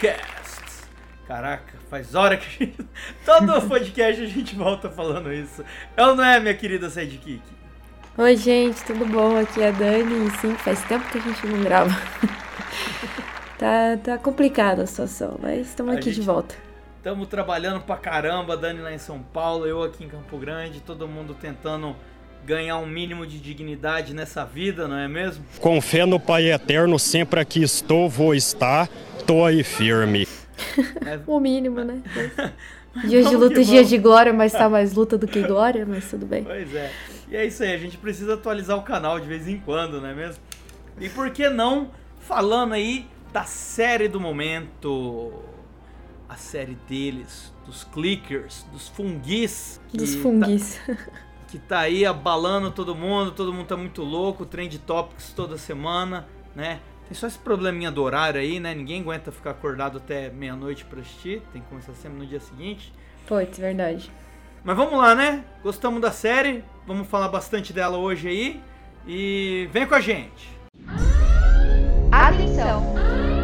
Podcast. Caraca, faz hora que a gente... todo podcast a gente volta falando isso. É ou não é, minha querida sidekick? Oi, gente, tudo bom? Aqui é a Dani. E sim, faz tempo que a gente não grava. tá, tá complicada a situação, mas estamos aqui de gente- volta. Estamos trabalhando pra caramba, Dani lá em São Paulo, eu aqui em Campo Grande, todo mundo tentando ganhar um mínimo de dignidade nessa vida, não é mesmo? Com fé no Pai Eterno, sempre aqui estou, vou estar, tô aí firme. O mínimo, né? Dias de luta e dias de glória, mas tá mais luta do que glória, mas tudo bem. Pois é. E é isso aí, a gente precisa atualizar o canal de vez em quando, não é mesmo? E por que não falando aí da série do momento? A série deles, dos clickers, dos funguis. que Dos tá- funguis. que tá aí abalando todo mundo, todo mundo tá muito louco, trend topics toda semana, né? Tem só esse probleminha do horário aí, né? Ninguém aguenta ficar acordado até meia-noite pra assistir, tem que começar sempre no dia seguinte. Putz, verdade. Mas vamos lá, né? Gostamos da série, vamos falar bastante dela hoje aí e vem com a gente. Atenção!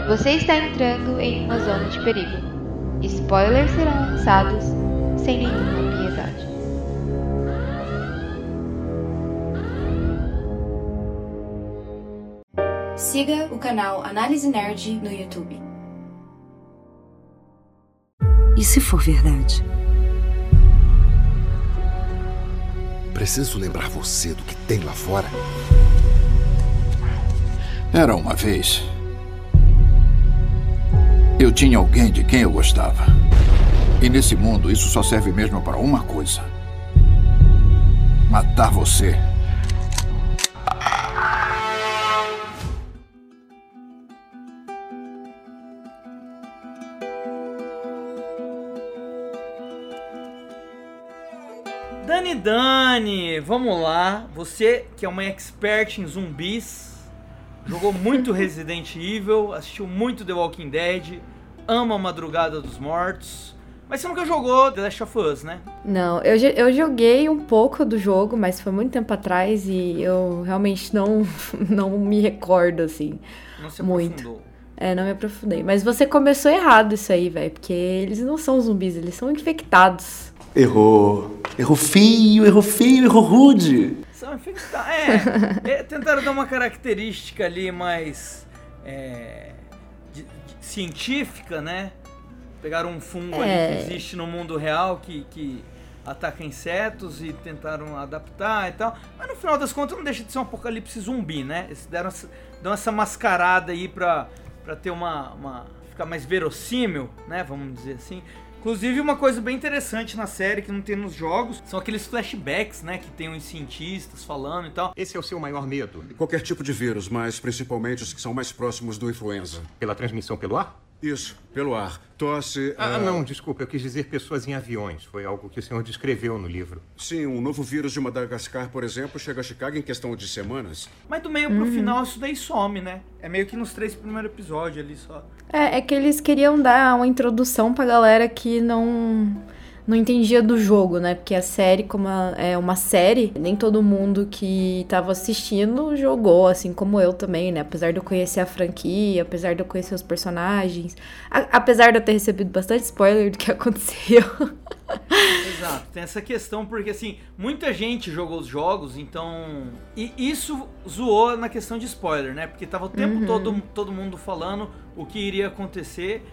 Você está entrando em uma zona de perigo. Spoilers serão lançados sem nenhuma Siga o canal Análise Nerd no YouTube. E se for verdade? Preciso lembrar você do que tem lá fora. Era uma vez. Eu tinha alguém de quem eu gostava. E nesse mundo isso só serve mesmo para uma coisa: matar você. Dani vamos lá. Você que é uma expert em zumbis, jogou muito Resident Evil, assistiu muito The Walking Dead, ama a Madrugada dos Mortos, mas você nunca jogou The Last of Us, né? Não, eu, eu joguei um pouco do jogo, mas foi muito tempo atrás e eu realmente não, não me recordo, assim. Não se Muito. É, não me aprofundei. Mas você começou errado isso aí, velho, porque eles não são zumbis, eles são infectados. Errou. Errou feio, errou feio, errou rude. São infectados. É, é, tentaram dar uma característica ali mais é, de- de- científica, né? Pegaram um fungo ali É. que existe no mundo real que, que ataca insetos e tentaram adaptar e tal. Mas no final das contas não deixa de ser um apocalipse zumbi, né? Eles deram essa, dão essa mascarada aí pra, pra ter uma, uma. ficar mais verossímil, né? Vamos dizer assim. Inclusive, uma coisa bem interessante na série que não tem nos jogos são aqueles flashbacks, né? Que tem uns cientistas falando e tal. Esse é o seu maior medo? Qualquer tipo de vírus, mas principalmente os que são mais próximos do influenza. Pela transmissão pelo ar? Isso, pelo ar. Tosse. Ah, ah, não, desculpa, eu quis dizer pessoas em aviões. Foi algo que o senhor descreveu no livro. Sim, um novo vírus de Madagascar, por exemplo, chega a Chicago em questão de semanas. Mas do meio pro final isso daí some, né? É meio que nos três primeiros episódios ali só. É, é que eles queriam dar uma introdução pra galera que não não entendia do jogo, né? Porque a série, como a- é uma série, nem todo mundo que tava assistindo jogou, assim como eu também, né? Apesar de eu conhecer a franquia, apesar de eu conhecer os personagens, a- apesar de eu ter recebido bastante spoiler do que aconteceu. Exato, tem essa questão porque assim, muita gente jogou os jogos, então. E isso zoou na questão de spoiler, né? Porque tava o tempo todo, todo mundo falando o que iria acontecer,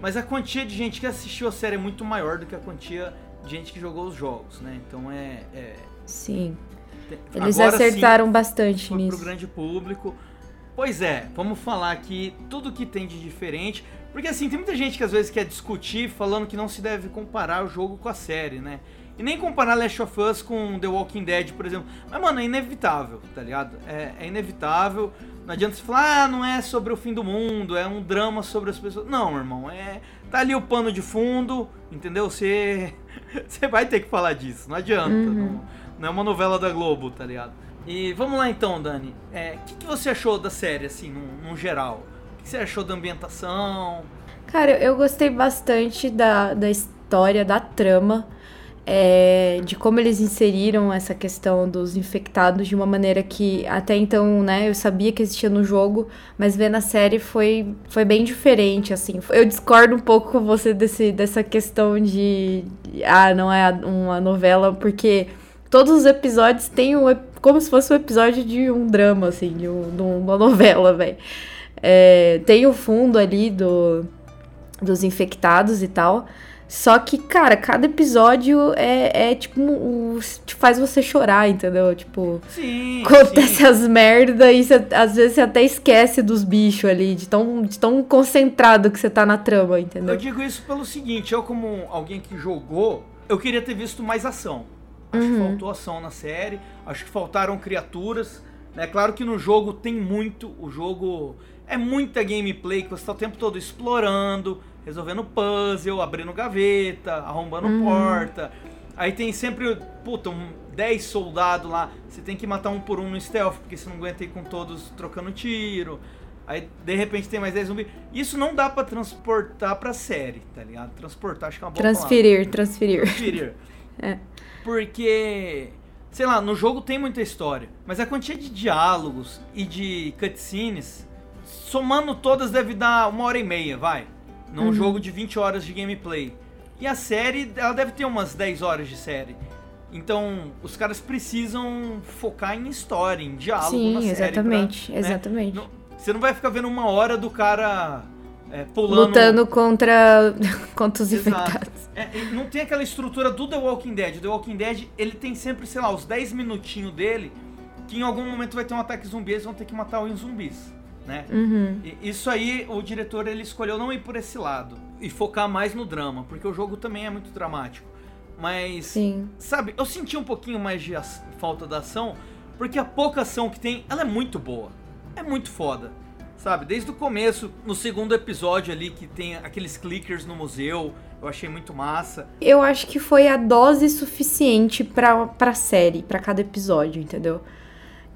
mas a quantia de gente que assistiu a série é muito maior do que a quantia de gente que jogou os jogos, né? Então é. é- Sim. Eles agora sim, acertaram bastante foi pro nisso. grande público. Pois é, vamos falar aqui tudo que tem de diferente. Porque assim, tem muita gente que às vezes quer discutir falando que não se deve comparar o jogo com a série, né? E nem comparar Last of Us com The Walking Dead, por exemplo. Mas, mano, é inevitável, tá ligado? É, é inevitável. Não adianta você falar, ah, não é sobre o fim do mundo, é um drama sobre as pessoas. Não, irmão, é. Tá ali o pano de fundo, entendeu? Você. Você vai ter que falar disso, não adianta. Uhum. Não, não é uma novela da Globo, tá ligado? E vamos lá então, Dani. É, O que, que você achou da série, assim, num, num geral? Que você achou da ambientação? Cara, eu gostei bastante da, da história, da trama, é, de como eles inseriram essa questão dos infectados de uma maneira que até então, né, eu sabia que existia no jogo, mas ver na série foi, foi bem diferente, assim. Eu discordo um pouco com você desse, dessa questão de, ah, não é uma novela, porque todos os episódios têm um, como se fosse um episódio de um drama, assim, de, um, de uma novela, velho. É, tem o fundo ali do, dos infectados e tal. Só que, cara, cada episódio é, é tipo, te faz você chorar, entendeu? Tipo, sim, acontece sim. as merda e cê, às vezes você até esquece dos bichos ali, de tão, de tão concentrado que você tá na trama, entendeu? Eu digo isso pelo seguinte, eu como alguém que jogou, eu queria ter visto mais ação. Acho Uhum. que faltou ação na série, acho que faltaram criaturas. É claro que no jogo tem muito, o jogo é muita gameplay que você tá o tempo todo explorando, resolvendo puzzle, abrindo gaveta, arrombando Uhum. porta. Aí tem sempre, puta, um 10 soldados lá, você tem que matar um por um no stealth, porque você não aguenta ir com todos trocando tiro. Aí, de repente, tem mais 10 zumbis. Isso não dá pra transportar pra série, tá ligado? Transportar, acho que é uma boa Transferir, transferir. Transferir. É. Porque, sei lá, no jogo tem muita história, mas a quantia de diálogos e de cutscenes, somando todas, deve dar uma hora e meia, vai. Num Uhum. jogo de 20 horas de gameplay. E a série, ela deve ter umas 10 horas de série. Então, os caras precisam focar em história, em diálogo na Sim, série. exatamente, pra, né? exatamente. Não- Você não vai ficar vendo uma hora do cara é, pulando. Lutando contra, contra os Exato. infectados. É, não tem aquela estrutura do The Walking Dead. O The Walking Dead, ele tem sempre, sei lá, os 10 minutinhos dele, que em algum momento vai ter um ataque zumbi, eles vão ter que matar os zumbis, né? Uhum. E Isso aí, o diretor, ele escolheu não ir por esse lado e focar mais no drama, porque o jogo também é muito dramático. Mas, Sim. sabe, eu senti um pouquinho mais de falta da ação, porque a pouca ação que tem, ela é muito boa. É muito foda. Sabe, desde o começo, no segundo episódio ali, que tem aqueles clickers no museu, eu achei muito massa. Eu acho que foi a dose suficiente pra, pra série, pra cada episódio, entendeu?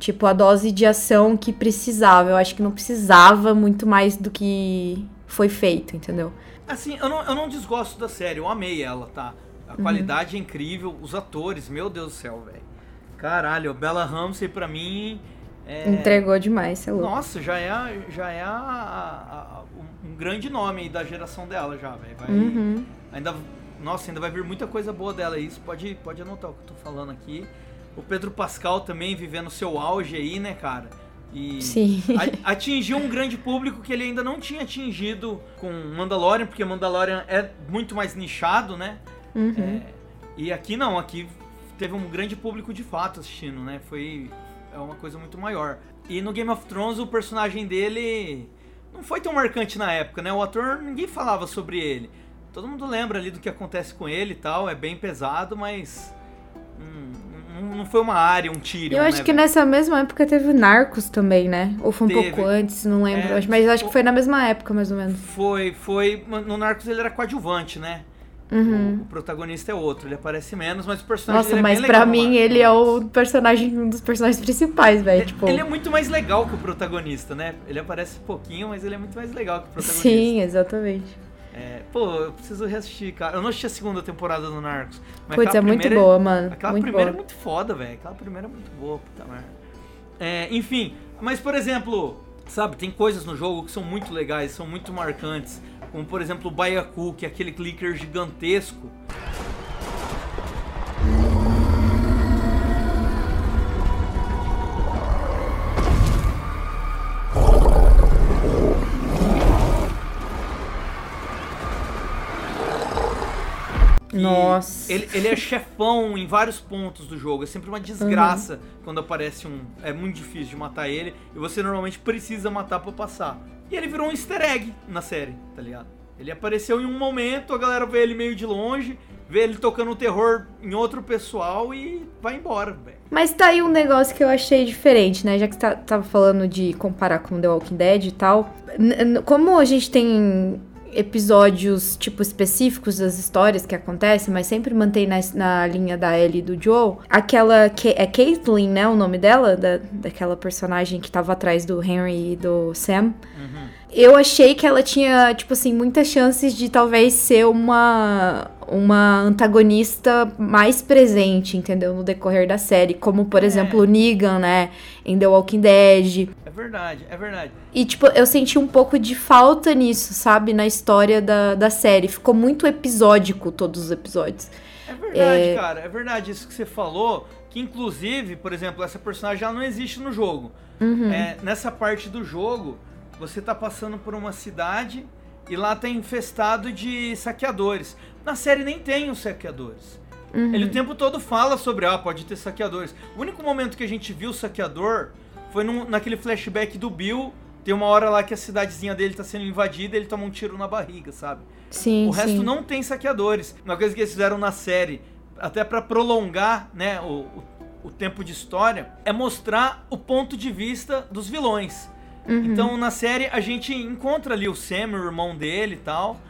Tipo, a dose de ação que precisava. Eu acho que não precisava muito mais do que foi feito, entendeu? Assim, eu não, eu não desgosto da série, eu amei ela, tá? A Uhum. qualidade é incrível, os atores, meu Deus do céu, velho. Caralho, Bella Ramsey pra mim é... Entregou demais, sei lá. Nossa, já é, já é a- a- a- um- grande nome aí da geração dela já, velho. Uhum. Ainda, nossa, ainda vai vir muita coisa boa dela isso pode, pode anotar o que eu tô falando aqui. O Pedro Pascal também vivendo seu auge aí, né, cara? E Sim. atingiu um grande público que ele ainda não tinha atingido com Mandalorian, porque Mandalorian é muito mais nichado, né? Uhum. É, e aqui não, aqui teve um grande público de fato assistindo, né? Foi é uma coisa muito maior. E no Game of Thrones o personagem dele não foi tão marcante na época, né? O ator ninguém falava sobre ele. Todo mundo lembra ali do que acontece com ele e tal, é bem pesado, mas hum, não, foi uma área, um tiro. Eu acho que nessa mesma época teve Narcos também, né? Ou foi um Teve. pouco antes, não lembro. É, mas acho o- que foi na mesma época, mais ou menos. Foi, foi. No Narcos ele era coadjuvante, né? Uhum. O protagonista é outro, ele aparece menos, mas o personagem Nossa, é mas bem pra legal, mim ele é o personagem, um dos personagens principais, velho. Tipo, Ele é muito mais legal que o protagonista, né? Ele aparece pouquinho, mas ele é muito mais legal que o protagonista. sim, exatamente. É, pô, eu preciso reassistir, cara. Eu não assisti a segunda temporada do Narcos. Mas Putz, é muito primeira- boa, mano. Aquela muito primeira boa. é muito foda, velho. Aquela primeira é muito boa, puta merda. É, enfim, mas por exemplo, sabe, tem coisas no jogo que são muito legais, são muito marcantes. Como por exemplo o Baiacu, que é aquele clicker gigantesco. Nossa. Ele, ele é chefão em vários pontos do jogo. É sempre uma desgraça quando aparece um. É muito difícil de matar ele. E você normalmente precisa matar pra passar. E ele virou um easter egg na série, tá ligado? Ele apareceu em um momento, a galera vê ele meio de longe. vê ele tocando terror em outro pessoal e vai embora, velho. Mas tá aí um negócio que eu achei diferente, né? Já que você tá, tava falando de comparar com The Walking Dead e tal. Como a gente tem episódios, tipo, específicos das histórias que acontecem, mas sempre mantém na, na linha da Ellie e do Joe. Aquela. É Caitlyn, né? O nome dela? Da, daquela personagem que tava atrás do Henry e do Sam. Uhum. Eu achei que ela tinha, tipo assim, muitas chances de talvez ser uma uma antagonista mais presente, entendeu? No decorrer da série. Como, por é. exemplo, o Negan, né? Em The Walking Dead. É verdade, é verdade. E, tipo, eu senti um pouco de falta nisso, sabe? Na história da, da série. Ficou muito episódico todos os episódios. É verdade, é... cara. É verdade isso que você falou. Que, inclusive, por exemplo, essa personagem já não existe no jogo. Uhum. É, nessa parte do jogo, você tá passando por uma cidade e lá tá infestado de saqueadores. Na série nem tem os saqueadores. Uhum. Ele o tempo todo fala sobre, ah, pode ter saqueadores. O único momento que a gente viu o saqueador foi num, naquele flashback do Bill. Tem uma hora lá que a cidadezinha dele tá sendo invadida e ele toma um tiro na barriga, sabe? Sim, O resto sim. não tem saqueadores. Uma coisa que eles fizeram na série, até para prolongar, né, o, o, o, tempo de história, é mostrar o ponto de vista dos vilões. Uhum. Então, na série, a gente encontra ali o Sam, o irmão dele e tal.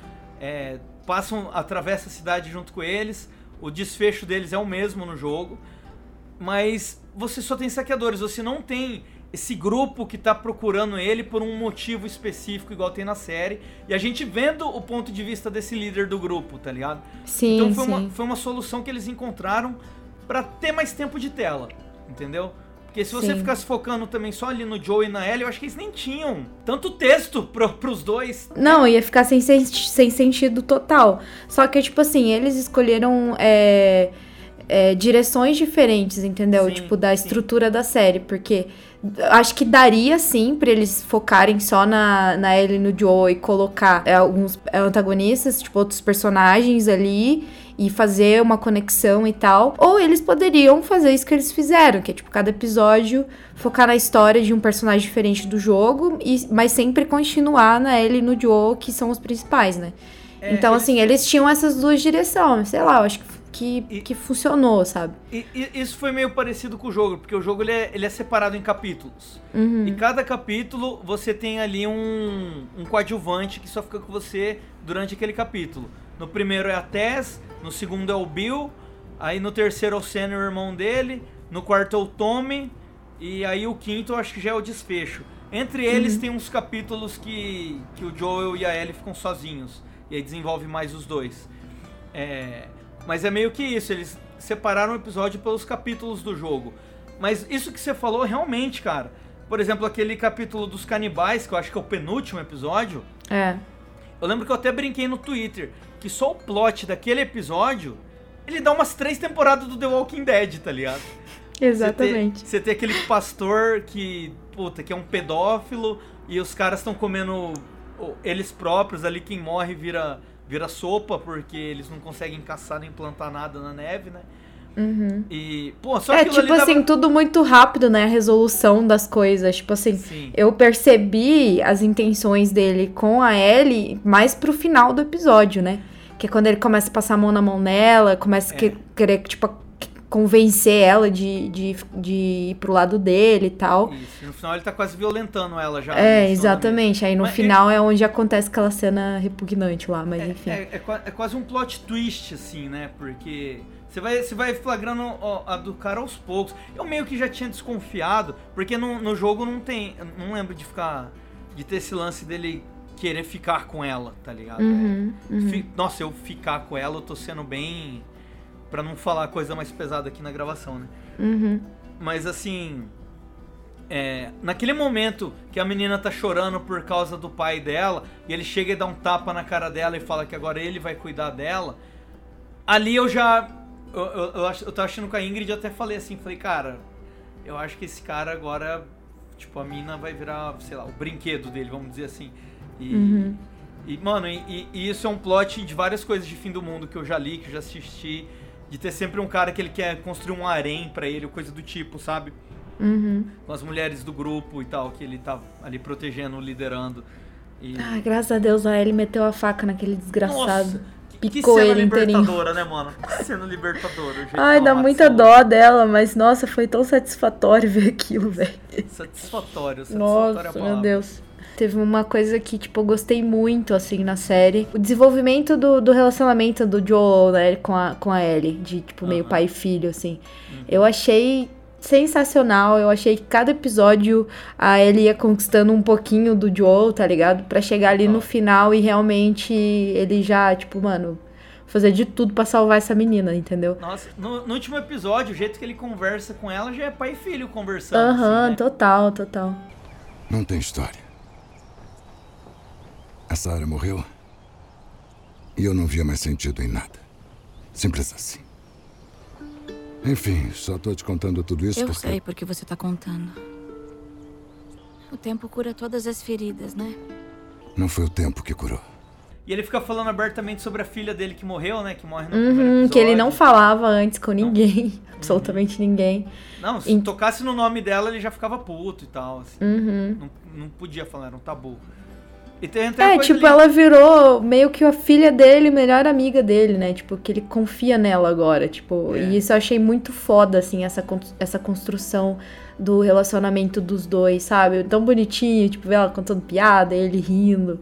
É, passam, atravessa a cidade junto com eles. O desfecho deles é o mesmo no jogo. Mas você só tem saqueadores, você não tem esse grupo que tá procurando ele por um motivo específico, igual tem na série. E a gente vendo o ponto de vista desse líder do grupo, tá ligado? Sim. Então foi, sim. Uma, foi uma solução que eles encontraram para ter mais tempo de tela, entendeu? Porque se você Sim. ficasse focando também só ali no Joe e na Ellie, eu acho que eles nem tinham tanto texto pro, pros dois. Não, ia ficar sem, sem sentido total. Só que, tipo assim, eles escolheram é, é, direções diferentes, entendeu? Sim, tipo, da estrutura sim. da série. Porque acho que daria sim pra eles focarem só na, na Ellie e no Joe e colocar é, alguns antagonistas, tipo, outros personagens ali e fazer uma conexão e tal. Ou eles poderiam fazer isso que eles fizeram, que é tipo cada episódio focar na história de um personagem diferente do jogo, e, mas sempre continuar na Ellie e no Joe, que são os principais, né? É, então, eles... assim, eles tinham essas duas direções, sei lá, eu acho que que, e, que funcionou, sabe? E, e, isso foi meio parecido com o jogo, porque o jogo ele é, ele é separado em capítulos. Uhum. E cada capítulo você tem ali um, um coadjuvante que só fica com você durante aquele capítulo. No primeiro é a Tess, no segundo é o Bill, aí no terceiro é o Sam, o irmão dele, no quarto é o Tommy, e aí o quinto eu acho que já é o desfecho. Entre eles uhum. tem uns capítulos que, que o Joel e a Ellie ficam sozinhos, e aí desenvolve mais os dois. É, mas é meio que isso, eles separaram o episódio pelos capítulos do jogo. Mas isso que você falou, realmente, cara. Por exemplo, aquele capítulo dos canibais, que eu acho que é o penúltimo episódio. É. Eu lembro que eu até brinquei no Twitter que só o plot daquele episódio ele dá umas três temporadas do The Walking Dead, tá ligado? Exatamente. Você tem, aquele pastor que, puta, que é um pedófilo e os caras estão comendo eles próprios ali, quem morre vira, vira sopa porque eles não conseguem caçar nem plantar nada na neve, né? Uhum. E, pô, só É, tipo assim, dava... tudo muito rápido, né? A resolução das coisas. Tipo assim, Sim. eu percebi as intenções dele com a Ellie mais pro final do episódio, né? Que é quando ele começa a passar a mão na mão nela, começa a é. querer, tipo, convencer ela de, de, de ir pro lado dele e tal. Isso, no final ele tá quase violentando ela já. É, exatamente. Aí no mas final é... é... onde acontece aquela cena repugnante lá, mas é, enfim. É, é, é, quase um plot twist, assim, né? Porque você vai, você vai flagrando ó, a do cara aos poucos. Eu meio que já tinha desconfiado, porque no, no jogo não tem. Não lembro de ficar. De ter esse lance dele querer ficar com ela, tá ligado? Uhum, é, uhum. Fi, nossa, eu ficar com ela, eu tô sendo bem. Pra não falar coisa mais pesada aqui na gravação, né? Uhum. Mas assim. É, naquele momento que a menina tá chorando por causa do pai dela, e ele chega e dá um tapa na cara dela e fala que agora ele vai cuidar dela, ali eu já. Eu, eu, eu, eu tava achando com a Ingrid até falei assim, falei, cara, eu acho que esse cara agora, tipo, a mina vai virar, sei lá, o brinquedo dele, vamos dizer assim. E, uhum. e mano, e, e, isso é um plot de várias coisas de fim do mundo que eu já li, que eu já assisti. De ter sempre um cara que ele quer construir um harém para ele, coisa do tipo, sabe? Uhum. Com as mulheres do grupo e tal, que ele tá ali protegendo, liderando. E... Ah, graças a Deus a ele meteu a faca naquele desgraçado. Nossa, picou ele inteirinho. libertadora, né, mano? Que cena libertadora. Ai, que dá muita dó dela, mas nossa, foi tão satisfatório ver aquilo, velho. Satisfatório, satisfatório é Nossa, palavra. meu Deus. Teve uma coisa que, tipo, eu gostei muito, assim, na série. O desenvolvimento do, do relacionamento do Joel, né, com a, com a Ellie. De, tipo, meio pai e filho, assim. Uhum. Eu achei sensacional. Eu achei que cada episódio a Ellie ia conquistando um pouquinho do Joel, tá ligado? Pra chegar ali no final e realmente ele já, tipo, mano... Fazer de tudo pra salvar essa menina, entendeu? Nossa, no, no último episódio, o jeito que ele conversa com ela já é pai e filho conversando. Aham, assim, né? total, total. Não tem história. A Sarah morreu. E eu não via mais sentido em nada. Simples assim. Enfim, só tô te contando tudo isso Eu porque. sei porque você tá contando. O tempo cura todas as feridas, né? Não foi o tempo que curou. E ele fica falando abertamente sobre a filha dele que morreu, né? Que morre no primeiro Uhum, episódio. que ele não falava antes com ninguém. Absolutamente ninguém. Não, se tocasse no nome dela, ele já ficava puto e tal. Assim. Uhum. Não, não podia falar, era um tabu. E tem, tem É, tipo, ali- ela virou meio que a filha dele, melhor amiga dele, né? Tipo, que ele confia nela agora, tipo, É. e isso eu achei muito foda, assim, essa, essa construção do relacionamento dos dois, sabe? Tão bonitinho, tipo, ver ela contando piada, ele rindo.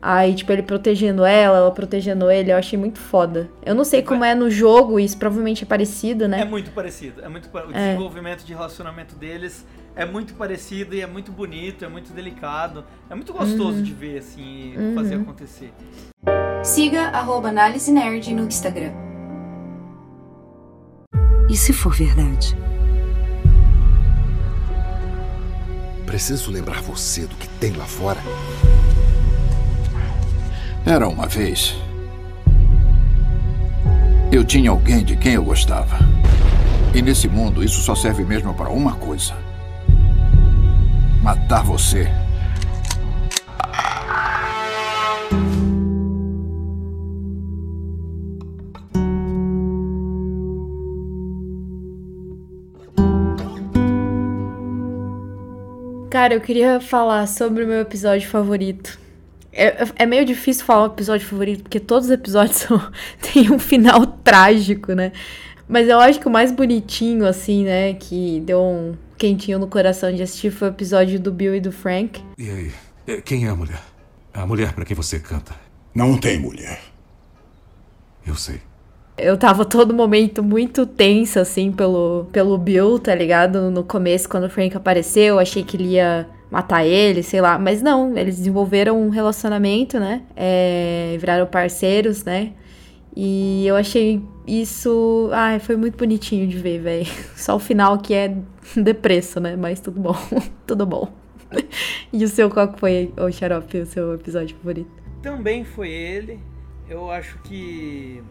Aí, tipo, ele protegendo ela, ela protegendo ele, eu achei muito foda. Eu não sei como é no jogo, isso provavelmente é parecido, É né? muito parecido. É muito O É. desenvolvimento de relacionamento deles é muito parecido e é muito bonito, é muito delicado. É muito gostoso Uhum. de ver, assim, e Uhum. fazer acontecer. Siga arroba Análise Nerd no Instagram. E se for verdade? Preciso lembrar você do que tem lá fora. Era uma vez. Eu tinha alguém de quem eu gostava. E nesse mundo, isso só serve mesmo para uma coisa: matar você. Cara, eu queria falar sobre o meu episódio favorito. É, é meio difícil falar o episódio favorito, porque todos os episódios são, têm um final trágico, né? Mas eu acho que o mais bonitinho, assim, né, que deu um quentinho no coração de assistir foi o episódio do Bill e do Frank. E aí? Quem é a mulher? A mulher para quem você canta. Não tem mulher. Eu sei. Eu tava todo momento muito tensa, assim, pelo, pelo Bill, tá ligado? No começo, quando o Frank apareceu, eu achei que ele ia matar ele, sei lá. Mas não, eles desenvolveram um relacionamento, né? É, viraram parceiros, né? E eu achei isso. Ai, foi muito bonitinho de ver, velho. Só o final que é depresso, né? Mas tudo bom. tudo bom. e o seu, qual foi, o Xarope, o seu episódio favorito? Também foi ele. Eu acho que.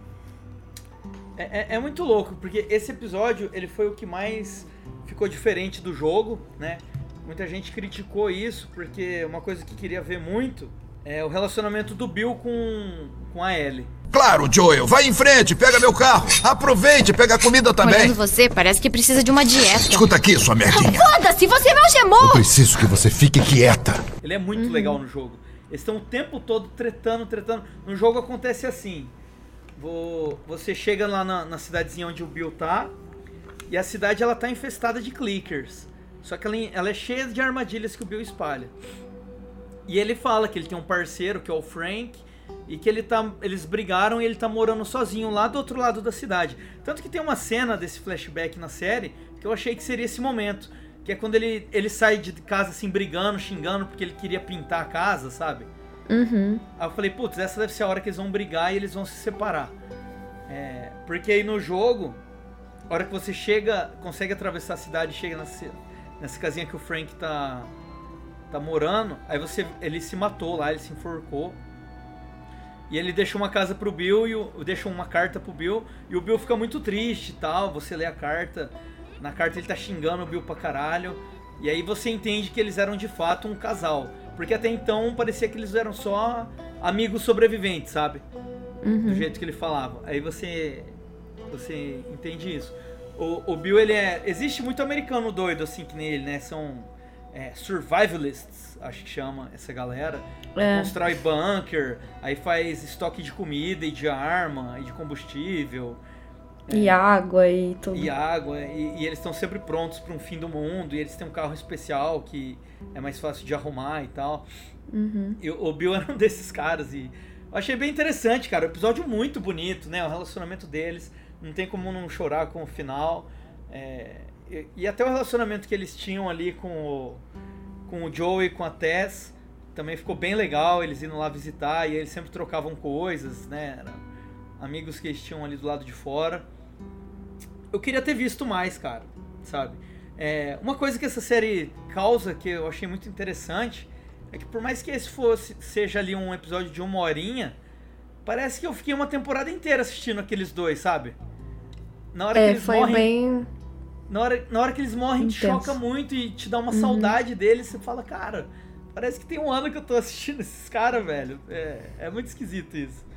É, é- é muito louco, porque esse episódio ele foi o que mais ficou diferente do jogo, né? Muita gente criticou isso, porque uma coisa que queria ver muito é o relacionamento do Bill com, com a Ellie. Claro, Joel, vai em frente, pega meu carro. Aproveite, pega a comida também. Olhando você, parece que precisa de uma dieta. Escuta aqui, sua merdinha. Foda-se, você me algemou! Preciso que você fique quieta. Ele é muito legal no jogo. Eles estão o tempo todo tretando, tretando. No jogo acontece assim. Vo- Você chega lá na, na cidadezinha onde o Bill tá. E a cidade ela tá infestada de clickers. Só que ela, ela é cheia de armadilhas que o Bill espalha. E ele fala que ele tem um parceiro, que é o Frank, e que ele tá, eles brigaram e ele tá morando sozinho lá do outro lado da cidade. Tanto que tem uma cena desse flashback na série que eu achei que seria esse momento. Que é quando ele, ele sai de casa assim, brigando, xingando, porque ele queria pintar a casa, sabe? Uhum. Aí eu falei, putz, essa deve ser a hora que eles vão brigar e eles vão se separar. É, porque aí no jogo, a hora que você chega, consegue atravessar a cidade e chega nessa, nessa casinha que o Frank tá, tá morando, aí você ele se matou lá, ele se enforcou. E ele deixou uma casa pro Bill e o, deixou uma carta pro Bill. E o Bill fica muito triste e tal. Você lê a carta. Na carta ele tá xingando o Bill pra caralho. E aí você entende que eles eram de fato um casal. Porque até então parecia que eles eram só amigos sobreviventes, sabe? Uhum. Do jeito que ele falava. Aí você. Você entende isso. O, o Bill, ele é. Existe muito americano doido assim que nele, né? São. É, survivalists, acho que chama essa galera. É. Constrói bunker, aí faz estoque de comida e de arma e de combustível. E água e tudo. E água, e, e eles estão sempre prontos para um fim do mundo, e eles têm um carro especial que é mais fácil de arrumar e tal. Uhum. E o Bill era um desses caras, e eu achei bem interessante, cara. O episódio muito bonito, né? O relacionamento deles, não tem como não chorar com o final. É, e, e até o relacionamento que eles tinham ali com o, com o Joey e com a Tess também ficou bem legal. Eles indo lá visitar e eles sempre trocavam coisas, né? Eram amigos que eles tinham ali do lado de fora eu queria ter visto mais, cara, sabe? É, uma coisa que essa série causa que eu achei muito interessante é que por mais que esse fosse seja ali um episódio de uma horinha, parece que eu fiquei uma temporada inteira assistindo aqueles dois, sabe? Na hora é, que eles foi morrem, bem na hora, na hora que eles morrem, Intenso. te choca muito e te dá uma uhum. saudade deles. Você fala, cara, parece que tem um ano que eu tô assistindo esses caras, velho. É, é muito esquisito isso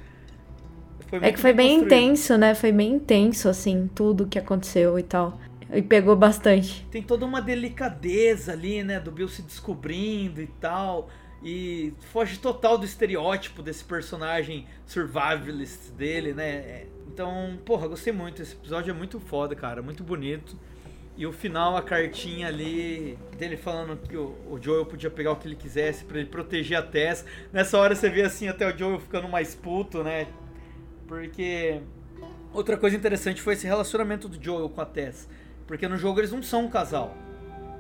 é que foi bem construído. intenso, né? Foi bem intenso, assim, tudo que aconteceu e tal. E pegou bastante. Tem toda uma delicadeza ali, né? Do Bill se descobrindo e tal. E foge total do estereótipo desse personagem survivalist dele, né? Então, porra, gostei muito. Esse episódio é muito foda, cara. Muito bonito. E o final, a cartinha ali dele falando que o, o Joel podia pegar o que ele quisesse para ele proteger a Tess. Nessa hora você vê assim até o Joel ficando mais puto, né? Porque outra coisa interessante foi esse relacionamento do Joel com a Tess. Porque no jogo eles não são um casal.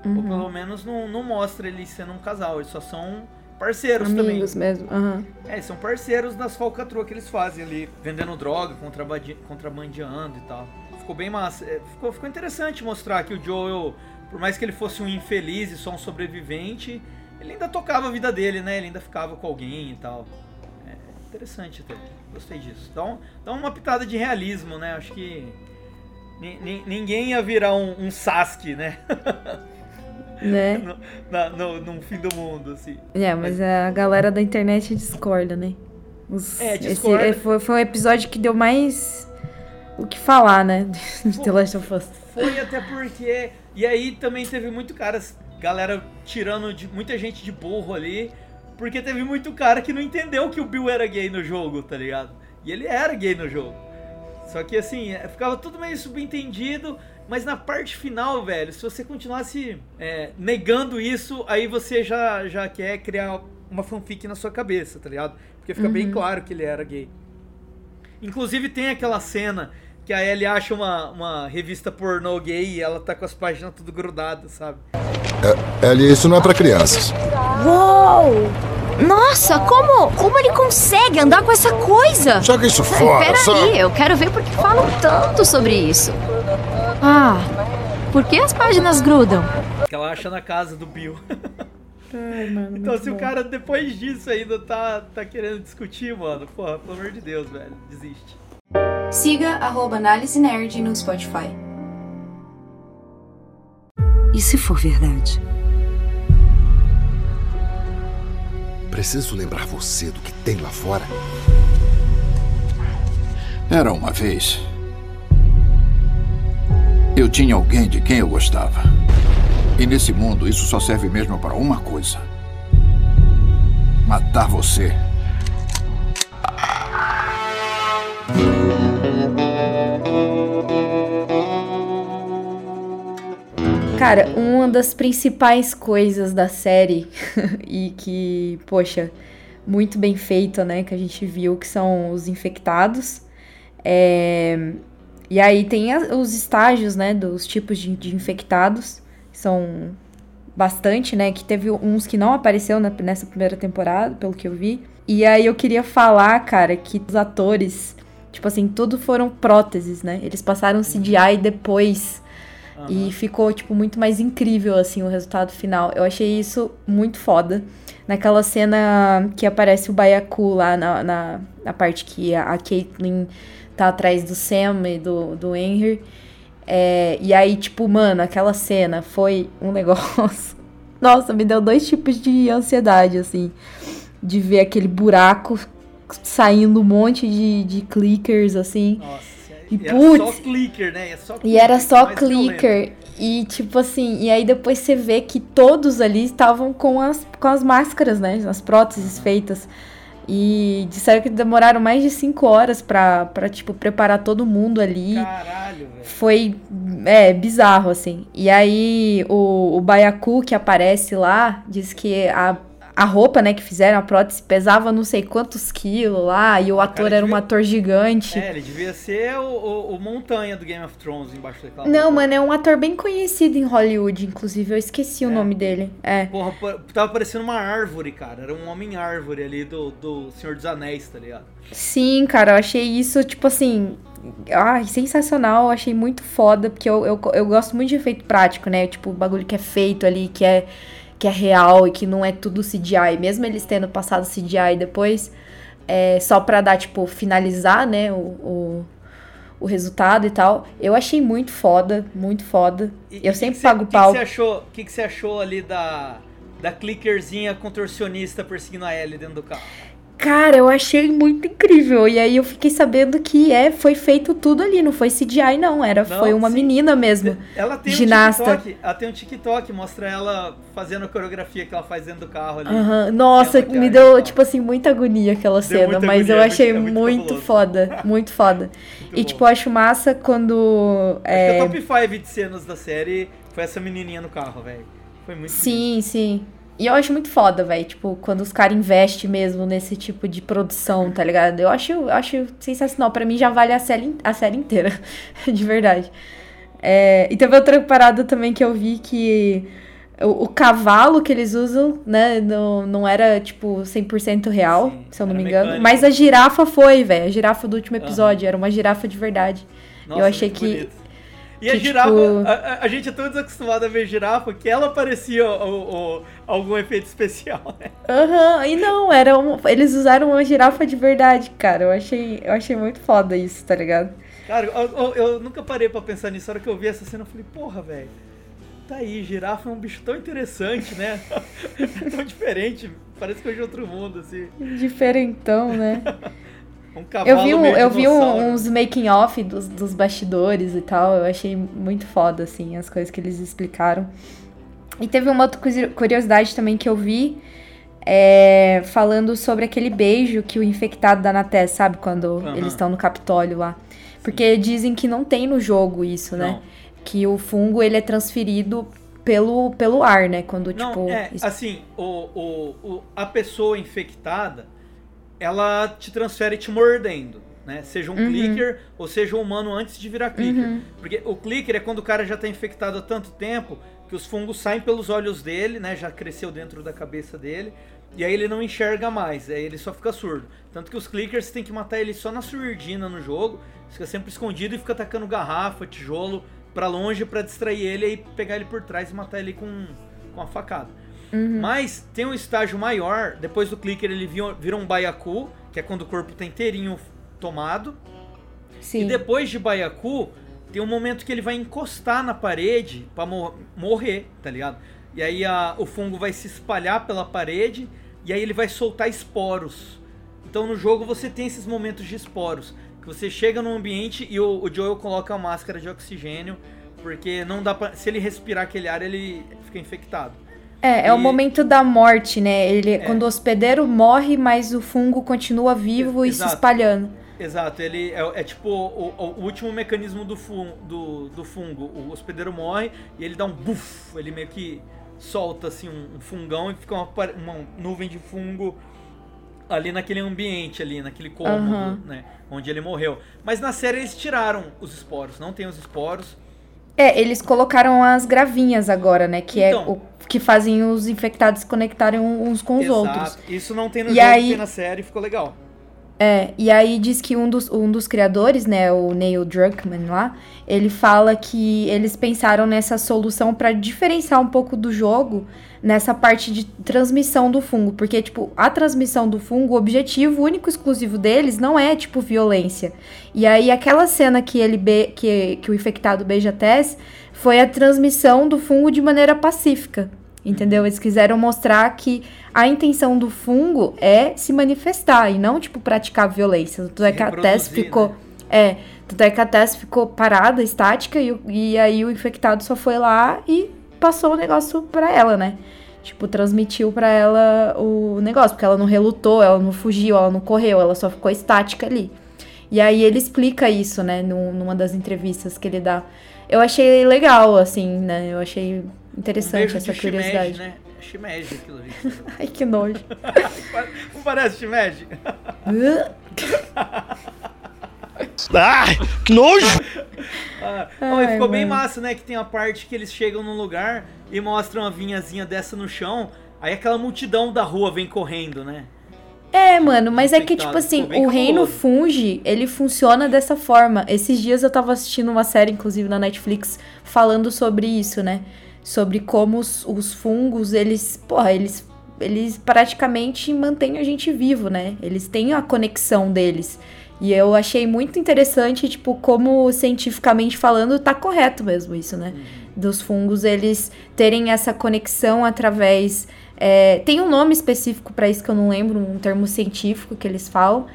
Uhum. Ou pelo menos não, não mostra eles sendo um casal. Eles só são parceiros Amigos também. Amigos mesmo. Uhum. É, eles são parceiros nas falcatruas que eles fazem ali. Vendendo droga, contrabandeando e tal. Ficou bem massa. É, ficou, ficou interessante mostrar que o Joel, por mais que ele fosse um infeliz e só um sobrevivente, ele ainda tocava a vida dele, né? Ele ainda ficava com alguém e tal. É interessante até. Gostei disso. Então, então uma pitada de realismo, né? Acho que ninguém ia virar um, um Sasuke, né? Né? no, na, no, no, fim do mundo, assim. É, mas a galera da internet discorda, né? Os, é, discorda. Esse, foi, foi um episódio que deu mais o que falar, né? De The Last of Us. Foi até porque. E aí também teve muito caras, galera tirando de, muita gente de burro ali porque teve muito cara que não entendeu que o Bill era gay no jogo, tá ligado? E ele era gay no jogo. Só que assim, é, ficava tudo meio subentendido, mas na parte final, velho, se você continuasse é, negando isso, aí você já, já quer criar uma fanfic na sua cabeça, tá ligado? Porque fica uhum. bem claro que ele era gay. Inclusive tem aquela cena que a Ellie acha uma, uma revista pornô gay e ela tá com as páginas tudo grudadas, sabe? É, Ellie, isso não é para crianças. Uou! Nossa, como, como ele consegue andar com essa coisa? Joga isso fora, Peraí, só... eu quero ver porque falam tanto sobre isso. Ah, por que as páginas grudam? Que ela acha na casa do Bill. Ai, mano, então, se bom. o cara depois disso ainda tá, tá querendo discutir, mano, porra, pelo amor de Deus, velho, desiste. Siga arroba Análise Nerd no Spotify. E se for verdade? Preciso lembrar você do que tem lá fora. Era uma vez. Eu tinha alguém de quem eu gostava. E nesse mundo, isso só serve mesmo para uma coisa: matar você. Cara, uma das principais coisas da série e que, poxa, muito bem feita, né? Que a gente viu que são os infectados. É... E aí tem a, os estágios, né? Dos tipos de, de, infectados. São bastante, né? Que teve uns que não apareceu na, nessa primeira temporada, pelo que eu vi. E aí eu queria falar, cara, que os atores, tipo assim, tudo foram próteses, né? Eles passaram CGI depois Uhum. E ficou, tipo, muito mais incrível, assim, o resultado final. Eu achei isso muito foda. Naquela cena que aparece o Baiacu lá na, na, na parte que a, a Caitlyn tá atrás do Sam e do, do Henry. É, e aí, tipo, mano, aquela cena foi um negócio. Nossa, me deu dois tipos de ansiedade, assim. De ver aquele buraco saindo um monte de, de clickers, assim. Nossa. E, e putz, era só clicker, né? É só clicker, e era só clicker. E tipo assim, e aí depois você vê que todos ali estavam com as, com as máscaras, né? As próteses feitas. E disseram que demoraram mais de 5 horas pra, pra, tipo, preparar todo mundo ali. Caralho, velho. Foi, é, bizarro, assim. E aí, o, o Baiacu que aparece lá, diz que a a roupa, né, que fizeram, a prótese, pesava não sei quantos quilos lá, e o ator era devia... um ator gigante. É, ele devia ser o, o, o, Montanha do Game of Thrones embaixo daquela Não, mano, é um ator bem conhecido em Hollywood, inclusive, eu esqueci é. o nome dele. É. Porra, tava parecendo uma árvore, cara, era um homem árvore ali do, do Senhor dos Anéis, tá ligado? Sim, cara, eu achei isso, tipo assim, Ai, sensacional, eu achei muito foda, porque eu, eu, eu gosto muito de efeito prático, né? Tipo, o bagulho que é feito ali, que é que é real e que não é tudo CGI. Mesmo eles tendo passado CGI depois, é, só pra dar, tipo, finalizar, né, o, o, o, resultado e tal. Eu achei muito foda, muito foda. E, eu sempre que pago que pau. O que, que, você achou ali da, da clickerzinha contorcionista perseguindo a Ellie dentro do carro? Cara, eu achei muito incrível. E aí eu fiquei sabendo que é, foi feito tudo ali, não foi CGI, não. Era, não, foi uma sim. menina mesmo. Ela tem ginasta. um TikTok. Ela tem um TikTok, mostra ela fazendo a coreografia que ela faz dentro do carro ali. Uhum. Nossa, me deu, tipo assim, muita agonia aquela deu cena, mas agonia, eu achei é muito, muito, foda. Muito foda. Muito e, bom. tipo, eu acho massa quando. Acho é... que o top 5 de cenas da série foi essa menininha no carro, velho. Foi muito Sim, sim. E eu acho muito foda, velho. Tipo, quando os caras investem mesmo nesse tipo de produção, tá ligado? Eu acho, eu acho sensacional. Pra mim já vale a série, a série inteira. de verdade. É, e teve outra parada também que eu vi que o, o cavalo que eles usam, né, não, não era, tipo, 100% real, Sim, se eu não me engano. Mecânico. Mas a girafa foi, velho. A girafa do último episódio. Uhum. Era uma girafa de verdade. Nossa, eu achei que. Bonito. E a girafa, tipo... a, a, gente é tão desacostumado a ver girafa que ela parecia o, o, algum efeito especial, né? Aham, uhum, e não, era um, eles usaram uma girafa de verdade, cara. Eu achei, eu achei muito foda isso, tá ligado? Cara, eu, eu, eu nunca parei pra pensar nisso. Na hora que eu vi essa cena, eu falei, porra, velho. Tá aí, girafa é um bicho tão interessante, né? é tão diferente, parece coisa de outro mundo, assim. Diferentão, né? Um cavalo eu vi, um, eu vi um, uns making off dos, dos bastidores e tal. Eu achei muito foda, assim, as coisas que eles explicaram. E teve uma outra curiosidade também que eu vi. É, falando sobre aquele beijo que o infectado dá na testa, sabe? Quando uhum. eles estão no Capitólio lá. Porque dizem que não tem no jogo isso, né? Não. Que o fungo ele é transferido pelo, pelo ar, né? Quando, não, tipo. É, assim, o, o, o, a pessoa infectada ela te transfere te mordendo. Né? Seja um uhum. clicker ou seja um humano antes de virar clicker. Uhum. Porque o clicker é quando o cara já está infectado há tanto tempo que os fungos saem pelos olhos dele, né? Já cresceu dentro da cabeça dele. E aí ele não enxerga mais, aí ele só fica surdo. Tanto que os clickers tem que matar ele só na surdina no jogo. Fica sempre escondido e fica atacando garrafa, tijolo para longe para distrair ele e pegar ele por trás e matar ele com, com a facada. Uhum. Mas tem um estágio maior, depois do clicker ele vira um baiacu, que é quando o corpo tá inteirinho tomado. Sim. E depois de baiacu, tem um momento que ele vai encostar na parede para mor morrer, tá ligado? E aí a, o fungo vai se espalhar pela parede e aí ele vai soltar esporos. Então no jogo você tem esses momentos de esporos, que você chega no ambiente e o, o Joel coloca a máscara de oxigênio, porque não dá pra, se ele respirar aquele ar ele fica infectado. É, é o momento da morte, né? Ele, é. Quando o hospedeiro morre, mas o fungo continua vivo e se espalhando. Exato, ele é, é tipo o, o, último mecanismo do, fun, do, do, fungo. O hospedeiro morre e ele dá um buff, ele meio que solta assim um, um fungão e fica uma, uma, nuvem de fungo ali naquele ambiente ali, naquele cômodo, uhum. né, onde ele morreu. Mas na série eles tiraram os esporos, não tem os esporos. É, eles colocaram as gravinhas agora, né? Que é então, é o que fazem os infectados se conectarem uns com os exato. outros. Isso não tem no e jogo, aí, tem na série, ficou legal. É, e aí diz que um dos, um dos criadores, né, o Neil Druckmann lá, ele fala que eles pensaram nessa solução para diferenciar um pouco do jogo nessa parte de transmissão do fungo, porque tipo, a transmissão do fungo, o objetivo único exclusivo deles não é tipo violência. E aí aquela cena que ele que, que o infectado beija Tess foi a transmissão do fungo de maneira pacífica. Entendeu? Eles quiseram mostrar que a intenção do fungo é se manifestar e não, tipo, praticar violência. Tanto é que a Tess ficou. Né? É, Tanto é que a Tess ficou parada, estática, e, e aí o infectado só foi lá e passou o negócio pra ela, né? Tipo, transmitiu pra ela o negócio, porque ela não relutou, ela não fugiu, ela não correu, ela só ficou estática ali. E aí ele explica isso, né, numa das entrevistas que ele dá. Eu achei legal, assim, né? Eu achei interessante um essa curiosidade. Shimeji, né? Shimeji aquilo ali. Ai, que nojo. não parece Shimeji? ah, que nojo! Ah, Ai, ficou mano. bem massa, né? Que tem a parte que eles chegam num lugar e mostram uma vinhazinha dessa no chão. Aí aquela multidão da rua vem correndo, né? É, mano, mas é que, tipo assim, o reino funge, ele funciona dessa forma. Esses dias eu tava assistindo uma série, inclusive, na Netflix, falando sobre isso, né? Sobre como os, os fungos, eles, porra, eles, eles praticamente mantêm a gente vivo, né? Eles têm a conexão deles. E eu achei muito interessante, tipo, como cientificamente falando, tá correto mesmo isso, né? Uhum. Dos fungos, eles terem essa conexão através é, tem um nome específico para isso que eu não lembro, um termo científico que eles falam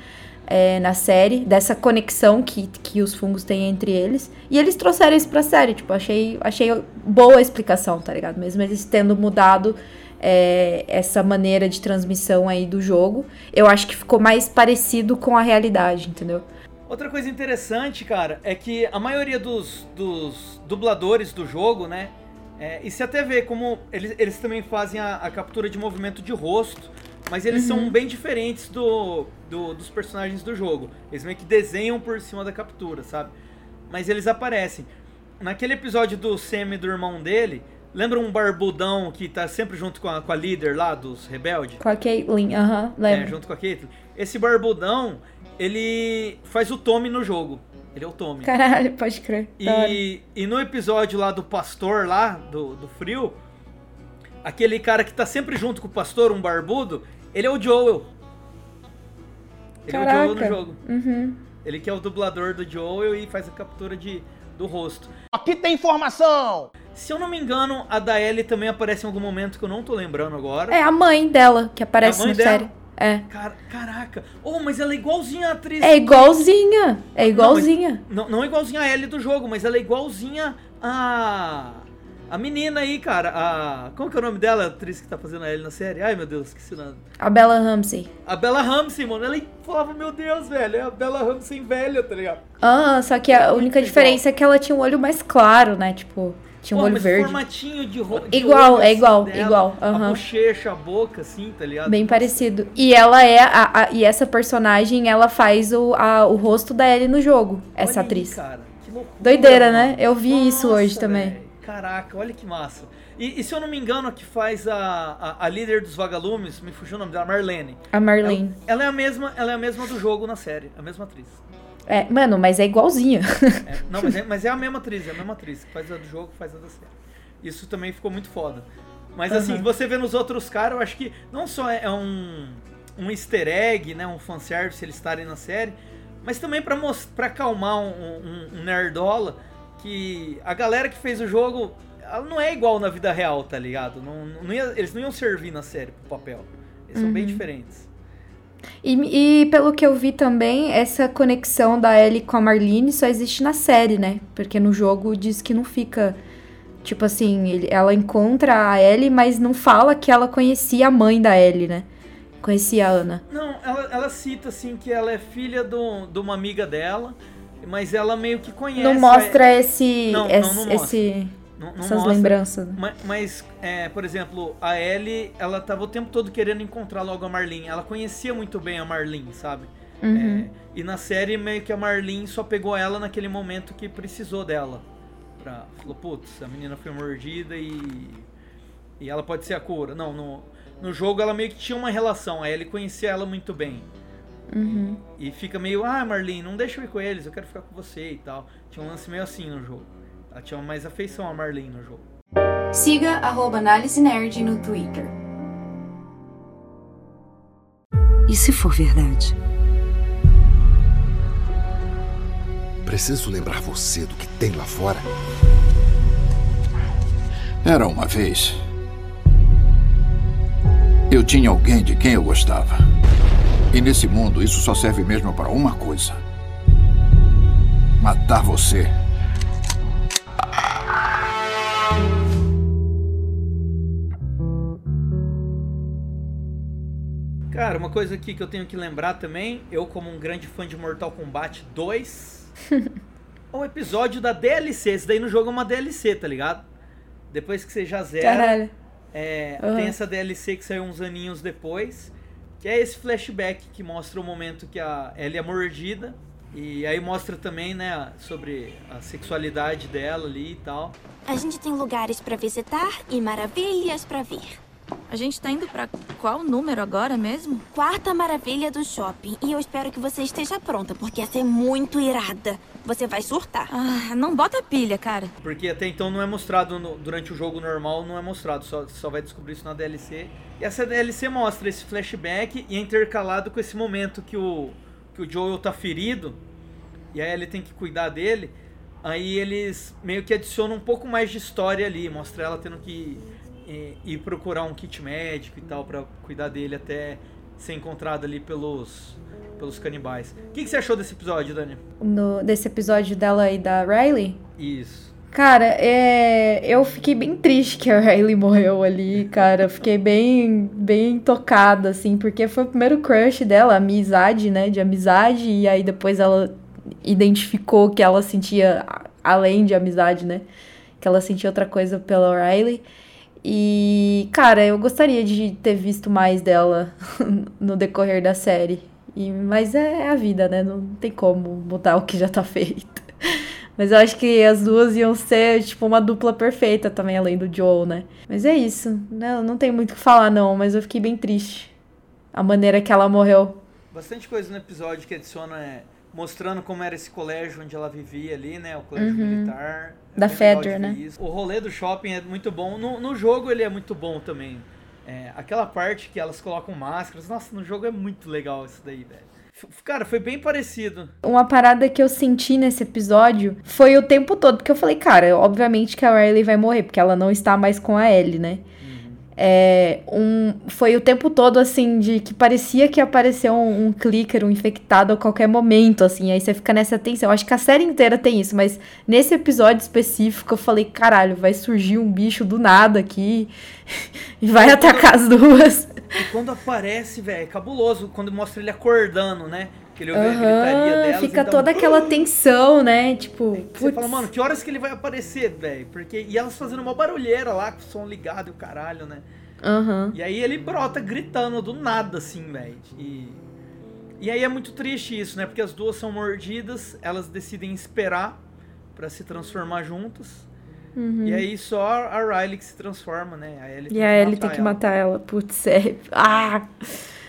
é, na série, dessa conexão que, que os fungos têm entre eles. E eles trouxeram isso pra série, tipo, achei, achei boa a explicação, tá ligado? Mesmo eles tendo mudado é, essa maneira de transmissão aí do jogo, eu acho que ficou mais parecido com a realidade, entendeu? Outra coisa interessante, cara, é que a maioria dos, dos dubladores do jogo, né, é, e se até vê como eles, eles também fazem a, a, captura de movimento de rosto, mas eles uhum. são bem diferentes do, do, dos personagens do jogo. Eles meio que desenham por cima da captura, sabe? Mas eles aparecem. Naquele episódio do Sam e do irmão dele, lembra um barbudão que tá sempre junto com a, com a líder lá dos rebeldes? Com a Caitlyn, aham, uh -huh, lembra. É, junto com a Caitlyn. Esse barbudão, ele faz o Tommy no jogo. Ele é o Tommy. Caralho, pode crer. E, e no episódio lá do pastor, lá, do, do frio, aquele cara que tá sempre junto com o pastor, um barbudo, ele é o Joel. Ele Caraca. é o Joel no jogo. Uhum. Ele que é o dublador do Joel e faz a captura de, do rosto. Aqui tem informação! Se eu não me engano, a da Ellie também aparece em algum momento que eu não tô lembrando agora. É a mãe dela que aparece é na dela. série. É. Car caraca. Oh, mas ela é igualzinha a atriz. É igualzinha. É igualzinha. Não, não, não é igualzinha a Ellie do jogo, mas ela é igualzinha a. A menina aí, cara, a. Como que é o nome dela, a atriz que tá fazendo a Ellie na série? Ai, meu Deus, esqueci o nome. A Bella Ramsey. A Bella Ramsey, mano. Ela falava, meu Deus, velho, é a Bella Ramsey velha, tá ligado? Ah, só que a única diferença é que ela tinha um olho mais claro, né? Tipo. Tinha um Pô, olho verde. formatinho de, ro de Igual, é igual, dela, igual. A bochecha, a boca, assim, tá ligado? Bem parecido. E ela é. A, a, e essa personagem, ela faz o, a, o rosto da Ellie no jogo, essa olha atriz. Aí, cara, que loucura, Doideira, mano. né? Eu vi Nossa, isso hoje também. Caraca, olha que massa. E, e, se eu não me engano, a que faz a, a, a, líder dos vagalumes, me fugiu o nome dela, Marlene. A Marlene. Ela, ela, é a mesma, ela é a mesma do jogo na série, a mesma atriz. É, mano, mas é igualzinha. É, não, mas é, mas é a mesma atriz, é a mesma atriz. Faz a do jogo, faz a da série. Isso também ficou muito foda. Mas uhum. assim, você vê nos outros caras, eu acho que não só é um, um easter egg, né, um fanservice eles estarem na série, mas também pra, pra acalmar um, um, um, nerdola que a galera que fez o jogo, ela não é igual na vida real, tá ligado? Não, não ia, eles não iam servir na série pro papel. Eles uhum. são bem uhum. diferentes. E, e, pelo que eu vi também, essa conexão da Ellie com a Marlene só existe na série, né? Porque no jogo diz que não fica Tipo assim, ele, ela encontra a Ellie, mas não fala que ela conhecia a mãe da Ellie, né? Conhecia a Ana. Não, ela, ela cita assim que ela é filha de uma amiga dela, mas ela meio que conhece. Não mostra a... esse. Não, esse, não, não esse não, não essas mostra. lembranças. Mas, mas é, por exemplo, a Ellie, ela tava o tempo todo querendo encontrar logo a Marlene. Ela conhecia muito bem a Marlene, sabe? Uhum. É, e na série, meio que a Marlene só pegou ela naquele momento que precisou dela pra. Falou, putz, a menina foi mordida e. E ela pode ser a cura. Não, no, no jogo ela meio que tinha uma relação, aí ele conhecia ela muito bem. Uhum. E, e, fica meio, ah, Marlene, não deixa eu ir com eles, eu quero ficar com você e tal. Tinha um lance meio assim no jogo. Ela tinha mais afeição a Marlene no jogo. Siga arroba análise nerd no Twitter. E se for verdade? Preciso lembrar você do que tem lá fora. Era uma vez. Eu tinha alguém de quem eu gostava. E nesse mundo, isso só serve mesmo para uma coisa: matar você. Cara, uma coisa aqui que eu tenho que lembrar também, eu como um grande fã de Mortal Kombat 2, é um episódio da DLC. Esse daí no jogo é uma DLC, tá ligado? Depois que você já zera, Caralho. é, Uhum. tem essa DLC que saiu uns aninhos depois, que é esse flashback que mostra o momento que a Ellie é mordida. E aí mostra também, né, sobre a sexualidade dela ali e tal. A gente tem lugares pra visitar e maravilhas pra ver. A gente tá indo pra qual número agora mesmo? Quarta maravilha do shopping. E eu espero que você esteja pronta, porque essa é muito irada. Você vai surtar. Ah, não bota pilha, cara. Porque até então não é mostrado no- durante o jogo normal, não é mostrado, só, só vai descobrir isso na DLC. E essa DLC mostra esse flashback e é intercalado com esse momento que o, que o Joel tá ferido e aí ele tem que cuidar dele. Aí eles meio que adicionam um pouco mais de história ali, mostra ela tendo que eh, ir procurar um kit médico e tal pra cuidar dele até ser encontrado ali pelos pelos canibais. O que, que você achou desse episódio, Dani? No, desse episódio dela e da Riley. Isso. Cara, é, eu fiquei bem triste que a Riley morreu ali, cara. Fiquei bem, bem tocada, assim, porque foi o primeiro crush dela, amizade, né? De amizade, e aí depois ela identificou que ela sentia, além de amizade, né? Que ela sentia outra coisa pela Riley. E, cara, eu gostaria de ter visto mais dela no decorrer da série. E, mas é a vida, né? Não tem como mudar o que já tá feito. Mas eu acho que as duas iam ser, tipo, uma dupla perfeita também, além do Joel, né? Mas é isso. Não, não tem muito o que falar, não, mas eu fiquei bem triste. A maneira que ela morreu. Bastante coisa no episódio que adiciona é, mostrando como era esse colégio onde ela vivia ali, né? O colégio Uhum. militar. Da Fedra, né? O rolê do shopping é muito bom. No, no jogo ele é muito bom também. É, aquela parte que elas colocam máscaras. Nossa, no jogo é muito legal isso daí, velho. Cara, foi bem parecido. Uma parada que eu senti nesse episódio foi o tempo todo, porque eu falei, cara, obviamente que a Riley vai morrer, porque ela não está mais com a Ellie, né? É, um, foi o tempo todo, assim, de que parecia que ia aparecer um, um clicker, um infectado a qualquer momento, assim, aí você fica nessa tensão. Acho que a série inteira tem isso, mas nesse episódio específico eu falei, caralho, vai surgir um bicho do nada aqui e vai atacar as duas. E quando aparece, velho, é cabuloso. Quando mostra ele acordando, né? Que ele ouve a Aham, gritaria delas. fica e um- toda aquela tensão, né? Tipo, Você putz. fala, mano, que horas que ele vai aparecer, velho? Porque E elas fazendo uma barulheira lá, com o som ligado e o caralho, né? Aham. E aí ele brota gritando do nada, assim, velho. E... e aí é muito triste isso, né? Porque as duas são mordidas, elas decidem esperar pra se transformar juntas. Uhum. E aí só a Riley que se transforma, né? A Ellie E a Ellie tem que ela. matar ela. Putz, é. Ah!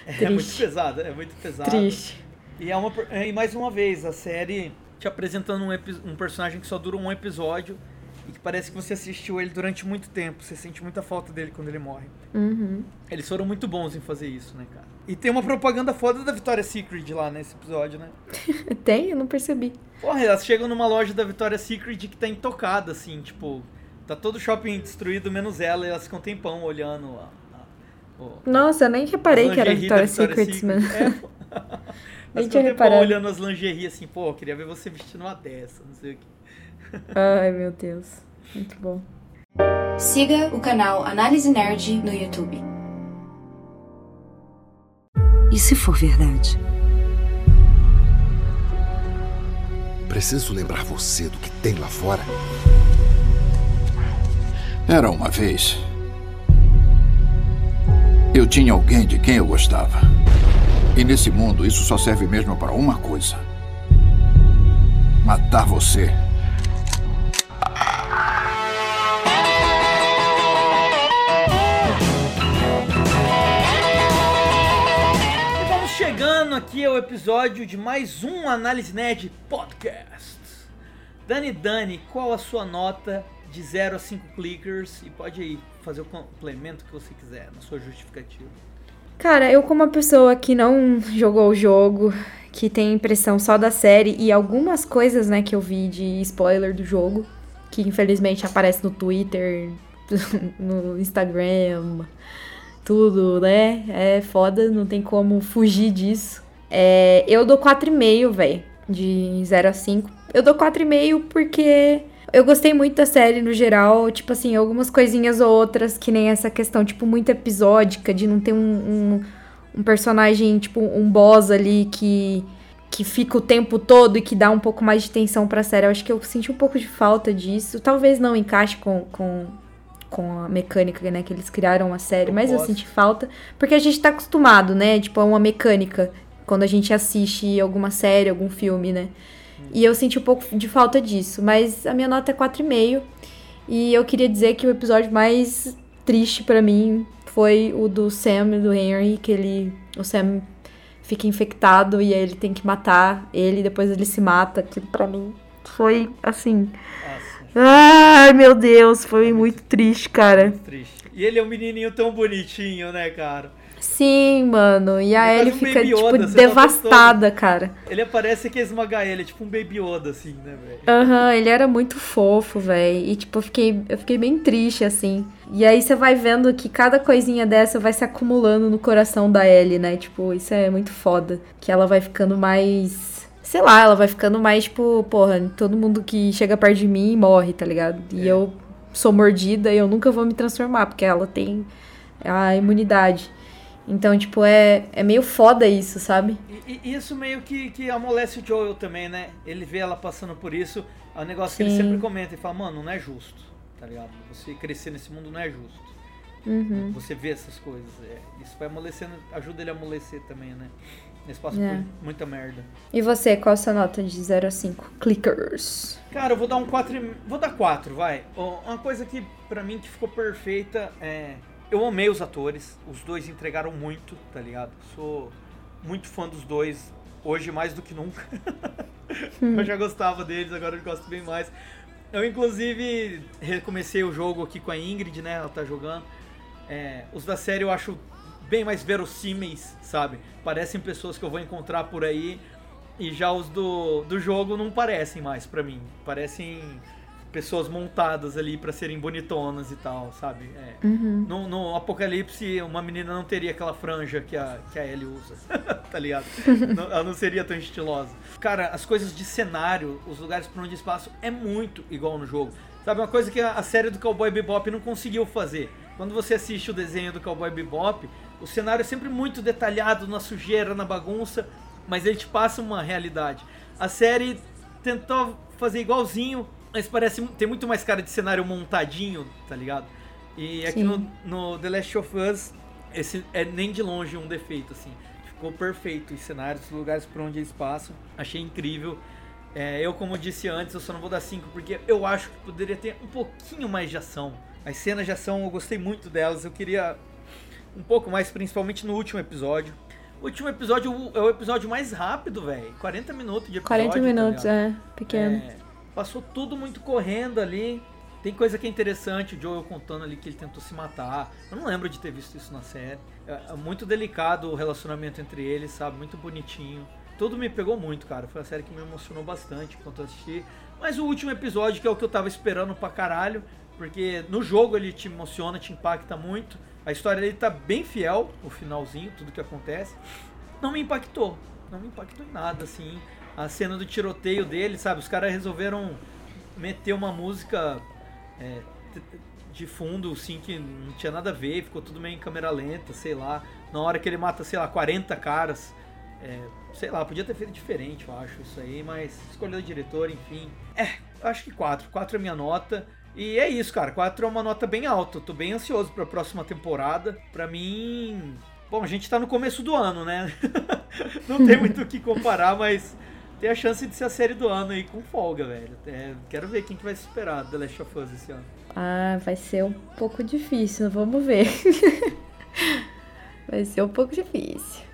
É muito Triste. pesado, é muito pesado. Triste. E, é uma, e mais uma vez, a série te apresentando um, um personagem que só dura um episódio e que parece que você assistiu ele durante muito tempo. Você sente muita falta dele quando ele morre. Uhum. Eles foram muito bons em fazer isso, né, cara? E tem uma propaganda foda da Victoria's Secret lá nesse episódio, né? Tem? Eu não percebi. Porra, elas chegam numa loja da Victoria's Secret que tá intocada, assim, tipo... Tá todo o shopping destruído, menos ela, e elas ficam um tempão olhando a, Nossa, eu nem reparei que era Victoria's Secrets, Secret. mano. É, tempão reparado. olhando as lingerie assim, pô, eu queria ver você vestindo uma dessa, não sei o que. Ai, meu Deus. Muito bom. Siga o canal Análise Nerd no YouTube. E se for verdade? Preciso lembrar você do que tem lá fora. Era uma vez. Eu tinha alguém de quem eu gostava. E nesse mundo, isso só serve mesmo para uma coisa: matar você. E vamos chegando aqui ao episódio de mais um Análise Nerd Podcast. Dani Dani, qual a sua nota de 0 a 5 clickers? E pode aí fazer o complemento que você quiser na sua justificativa. Cara, eu como uma pessoa que não jogou o jogo, que tem impressão só da série e algumas coisas, né, que eu vi de spoiler do jogo, que infelizmente aparece no Twitter, no Instagram, tudo, né? É foda, não tem como fugir disso. É, eu dou 4,5, velho. de 0 a 5. Eu dou 4,5 porque eu gostei muito da série no geral. Tipo assim, algumas coisinhas ou outras, que nem essa questão, tipo, muito episódica, de não ter um, um, um personagem, tipo, um boss ali que que fica o tempo todo e que dá um pouco mais de tensão pra série. Eu acho que eu senti um pouco de falta disso. Talvez não encaixe com, com, com a mecânica, né, que eles criaram a série, eu mas eu senti falta. Porque a gente tá acostumado, né, tipo, a uma mecânica quando a gente assiste alguma série, algum filme, né. E eu senti um pouco de falta disso, mas a minha nota é 4,5. E eu queria dizer que o episódio mais triste para mim foi o do Sam e do Henry, que ele. O Sam fica infectado e aí ele tem que matar ele, depois ele se mata. Que pra mim foi assim. Nossa. Ai, meu Deus, foi muito triste, cara. Muito triste. E ele é um menininho tão bonitinho, né, cara? Sim, mano. E a Ellie um fica, tipo, Yoda, devastada, cara. Ele aparece que esmagar ele, é tipo um Baby Yoda, assim, né, velho? Aham, uhum, ele era muito fofo, velho. E, tipo, eu fiquei, eu fiquei bem triste, assim. E aí você vai vendo que cada coisinha dessa vai se acumulando no coração da Ellie, né? Tipo, isso é muito foda. Que ela vai ficando mais sei lá, ela vai ficando mais, tipo, porra, todo mundo que chega perto de mim morre, tá ligado? E é. eu sou mordida e eu nunca vou me transformar, porque ela tem a imunidade. Então, tipo, é, é meio foda isso, sabe? E, e, isso meio que, que amolece o Joel também, né? Ele vê ela passando por isso, é um negócio Sim. que ele sempre comenta e fala, mano, não é justo, tá ligado? Você crescer nesse mundo não é justo. Uhum. Você vê essas coisas. É, isso vai amolecendo, ajuda ele a amolecer também, né? Nesse passa é. por muita merda. E você, qual a sua nota de 0 a 5? Clickers. Cara, eu vou dar um 4. Vou dar 4, vai. Uma coisa que pra mim que ficou perfeita é eu amei os atores, os dois entregaram muito, tá ligado? Sou muito fã dos dois, hoje mais do que nunca. eu já gostava deles, agora eu gosto bem mais. Eu, inclusive, recomecei o jogo aqui com a Ingrid, né? Ela tá jogando. É, os da série eu acho bem mais verossímeis, sabe? Parecem pessoas que eu vou encontrar por aí. E já os do, do jogo não parecem mais para mim. Parecem pessoas montadas ali para serem bonitonas e tal, sabe? É. Uhum. No, no, Apocalipse, uma menina não teria aquela franja que a, que a Ellie usa, tá ligado? não, ela não seria tão estilosa. Cara, as coisas de cenário, os lugares por onde espaço, é muito igual no jogo. Sabe, uma coisa que a, a série do Cowboy Bebop não conseguiu fazer. Quando você assiste o desenho do Cowboy Bebop, o cenário é sempre muito detalhado, na sujeira, na bagunça, mas ele te passa uma realidade. A série tentou fazer igualzinho, mas parece tem muito mais cara de cenário montadinho, tá ligado? E aqui no, no, The Last of Us, esse é nem de longe um defeito, assim. Ficou perfeito os cenários, os lugares por onde eles passam. Achei incrível. É, eu, como disse antes, eu só não vou dar 5 porque eu acho que poderia ter um pouquinho mais de ação. As cenas de ação eu gostei muito delas. Eu queria um pouco mais, principalmente no último episódio. O último episódio é o episódio mais rápido, velho. 40 minutos de episódio. 40 tá minutos, tá é, pequeno. É, Passou tudo muito correndo ali. Tem coisa que é interessante, o Joel contando ali que ele tentou se matar. Eu não lembro de ter visto isso na série. É, é muito delicado o relacionamento entre eles, sabe? Muito bonitinho. Tudo me pegou muito, cara. Foi uma série que me emocionou bastante enquanto eu assisti. Mas o último episódio, que é o que eu tava esperando pra caralho, porque no jogo ele te emociona, te impacta muito. A história dele tá bem fiel, o finalzinho, tudo que acontece. Não me impactou. Não me impactou em nada, assim a cena do tiroteio dele, sabe? Os caras resolveram meter uma música é, de fundo, assim, que não tinha nada a ver, ficou tudo meio em câmera lenta, sei lá. Na hora que ele mata, sei lá, 40 caras. É, sei lá, podia ter feito diferente, eu acho, isso aí, mas escolheu o diretor, enfim. É, acho que 4. 4 é minha nota. E é isso, cara. 4 é uma nota bem alta. Tô bem ansioso pra próxima temporada. Pra mim. Bom, a gente tá no começo do ano, né? não tem muito o que comparar, mas tem a chance de ser a série do ano aí com folga, velho. É, quero ver quem que vai superar The Last of Us esse ano. Ah, vai ser um pouco difícil, vamos ver. vai ser um pouco difícil.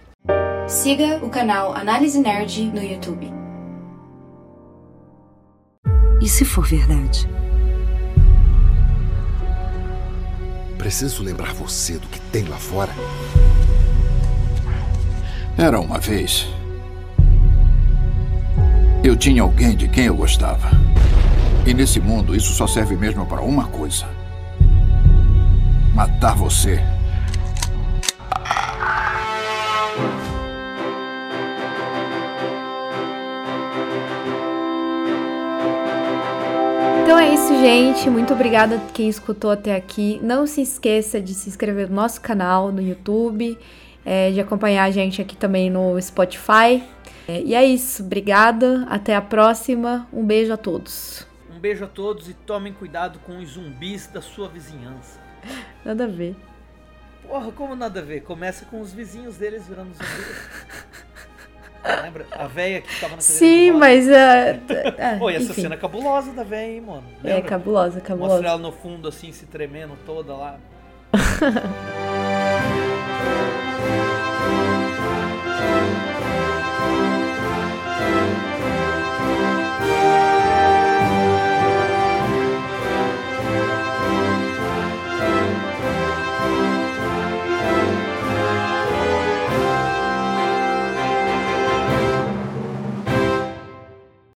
Siga o canal Análise Nerd no YouTube. E se for verdade? Preciso lembrar você do que tem lá fora. Era uma vez eu tinha alguém de quem eu gostava. E nesse mundo, isso só serve mesmo para uma coisa: matar você. Então é isso, gente. Muito obrigada quem escutou até aqui. Não se esqueça de se inscrever no nosso canal no YouTube, é, de acompanhar a gente aqui também no Spotify. É, e é isso. Obrigada. Até a próxima. Um beijo a todos. Um beijo a todos e tomem cuidado com os zumbis da sua vizinhança. Nada a ver. Porra, como nada a ver? Começa com os vizinhos deles virando zumbis. Lembra? A véia que tava na Sim, mas. Uh, Pô, e essa enfim. cena é cabulosa da véia, hein, mano? Lembra? É, cabulosa, cabulosa. Mostra ela no fundo, assim, se tremendo toda lá.